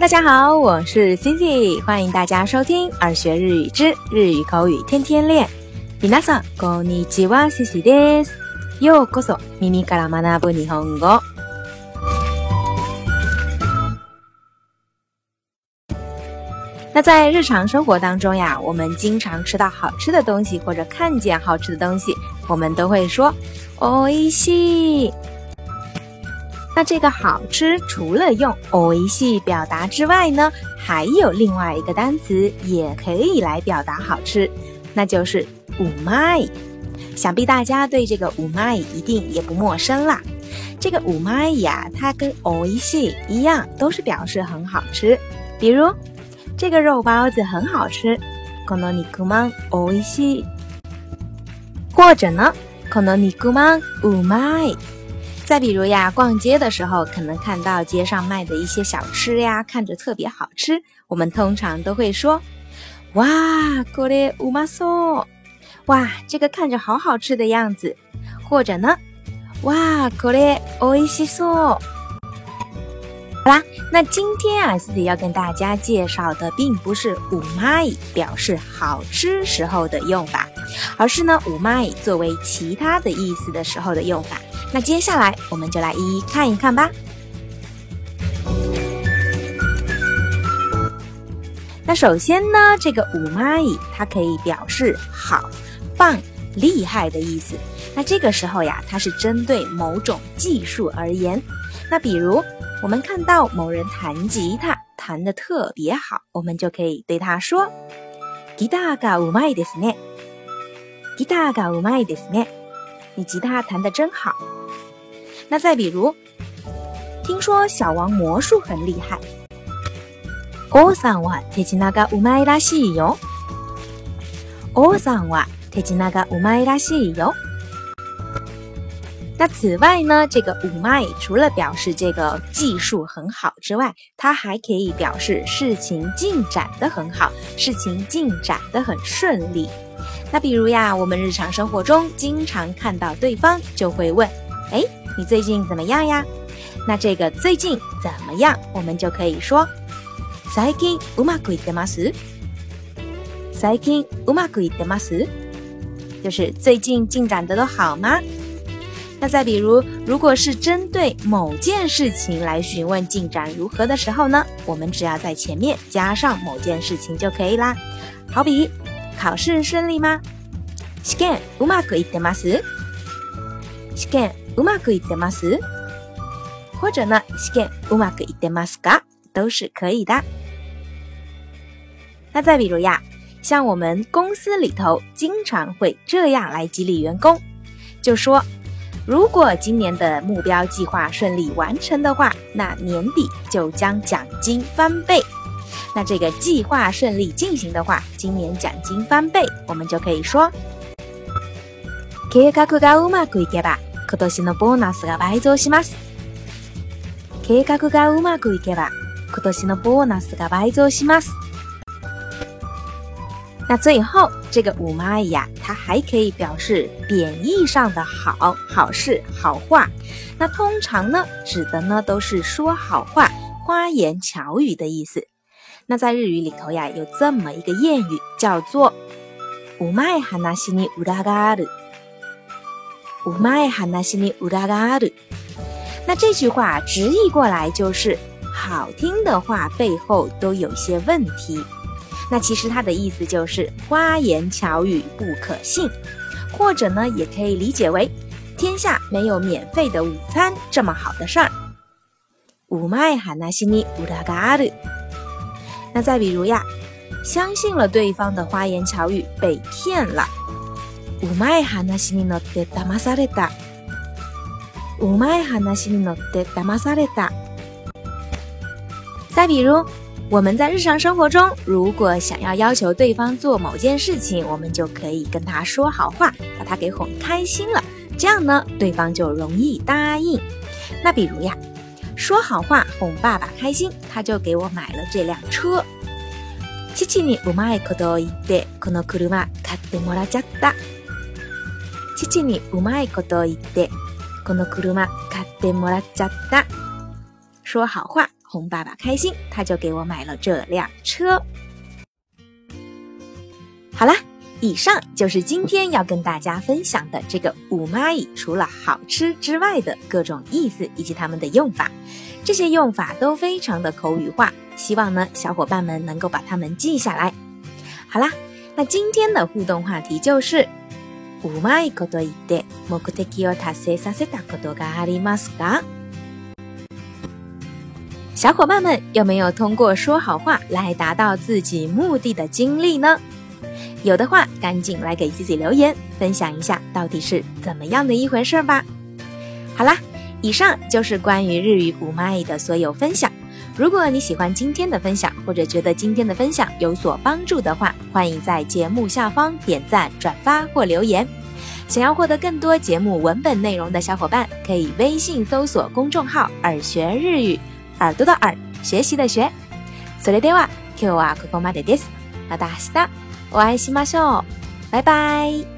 大家好，我是 Cici，欢迎大家收听耳学日语之日语口语天天练。皆さんこんにちは、Cici です。ようこそ耳から学ぶ日本語。那在日常生活当中呀，我们经常吃到好吃的东西，或者看见好吃的东西，我们都会说“おいしい”。 那这个好吃，除了用“おいしい”表达之外呢，还有另外一个单词也可以来表达好吃，那就是“うまい”。想必大家对这个“うまい”一定也不陌生啦。这个“うまい”呀，它跟“おいしい”一样，都是表示很好吃。比如。这个肉包子很好吃，この肉まんおいしい。或者呢，この肉まんうまい。 再比如呀，逛街的时候可能看到街上卖的一些小吃呀，看着特别好吃，我们通常都会说，哇，これうまそう。哇，这个看着好好吃的样子。或者呢，哇，これおいしそう。好啦，那今天啊，自己要跟大家介绍的并不是“五麦”表示好吃时候的用法， 而是呢“五麦”作为其他的意思的时候的用法。那接下来我们就来一一看一看吧。那首先呢，这个“五麦”它可以表示好、棒、厉害的意思。那这个时候呀，它是针对某种技术而言。那比如。我们看到某人弹吉他弹得特别好，我们就可以对他说：“吉他がうまいですね。” 吉他がうまいですね。你吉他弹得真好。那再比如，听说小王魔术很厉害。王さんは手品がうまいらしいよ。王さんは手品がうまいらしいよ。那此外呢，这个五麦除了表示这个技术很好之外，它还可以表示事情进展的很好，事情进展的很顺利。 那比如呀，我们日常生活中经常看到对方就会问：“哎，你最近怎么样呀？”那这个最近怎么样，我们就可以说：“最近うまくいってます。”最近うまくいってます，就是最近进展的都好吗？那再比如，如果是针对某件事情来询问进展如何的时候呢，我们只要在前面加上某件事情就可以啦。好比 考试顺利吗？試験うまくいってます。試験うまくいってます。或者呢，試験うまくいってますか？都是可以的。那再比如呀，像我们公司里头经常会这样来激励员工，就说。如果今年的目标计划顺利完成的话，那年底就将奖金翻倍。 那这个计划顺利进行的话，今年奖金翻倍，我们就可以说：計画がうまくいけば、今年のボーナスが倍増します。計画がうまくいけば、今年のボーナスが倍増します。那最后这个五蚂蚁呀，它还可以表示贬义上的好、好事、好话。那通常呢，指的呢都是说好话、花言巧语的意思。 那在日语里头呀，有这么一个谚语，叫做“五蚂蚁哈那西尼乌拉嘎鲁”。五蚂蚁哈那西尼乌拉嘎鲁。那这句话直译过来就是：好听的话背后都有些问题。那其实它的意思就是花言巧语不可信，或者呢，也可以理解为天下没有免费的午餐这么好的事儿。五麦哈那西尼乌拉嘎鲁。那再比如呀，相信了对方的花言巧语被骗了。五麦哈那西尼诺德达玛萨列达。五麦哈那西尼诺德达玛萨列达。再比如。我们在日常生活中，如果想要要求对方做某件事情，我们就可以跟他说好话，把他给哄开心了，这样呢，对方就容易答应。那比如呀，说好话哄爸爸开心，他就给我买了这辆车。父にうまいことを言ってこの車買ってもらっちゃった。父にうまいことを言ってこの車買ってもらっちゃった。说好话。哄爸爸开心，他就给我买了这辆车。好啦，以上就是今天要跟大家分享的这个五蚂蚁除了好吃之外的各种意思以及它们的用法。这些用法都非常的口语化，希望呢小伙伴们能够把它们记下来。好啦，那今天的互动话题就是五蚂蚁こと言って目的を達成させたことがありますか？小伙伴们有没有通过说好话来达到自己目的的经历呢？ 有的话，赶紧来给自己留言，分享一下到底是怎么样的一回事吧。好啦，以上就是关于日语五蚂蚁的所有分享。如果你喜欢今天的分享，或者觉得今天的分享有所帮助的话，欢迎在节目下方点赞、转发或留言。想要获得更多节目文本内容的小伙伴，可以微信搜索公众号“耳学日语”。耳朵的耳，学习的学。それでは今日はここまでです。また明日 お会いしましょう。バイバイ。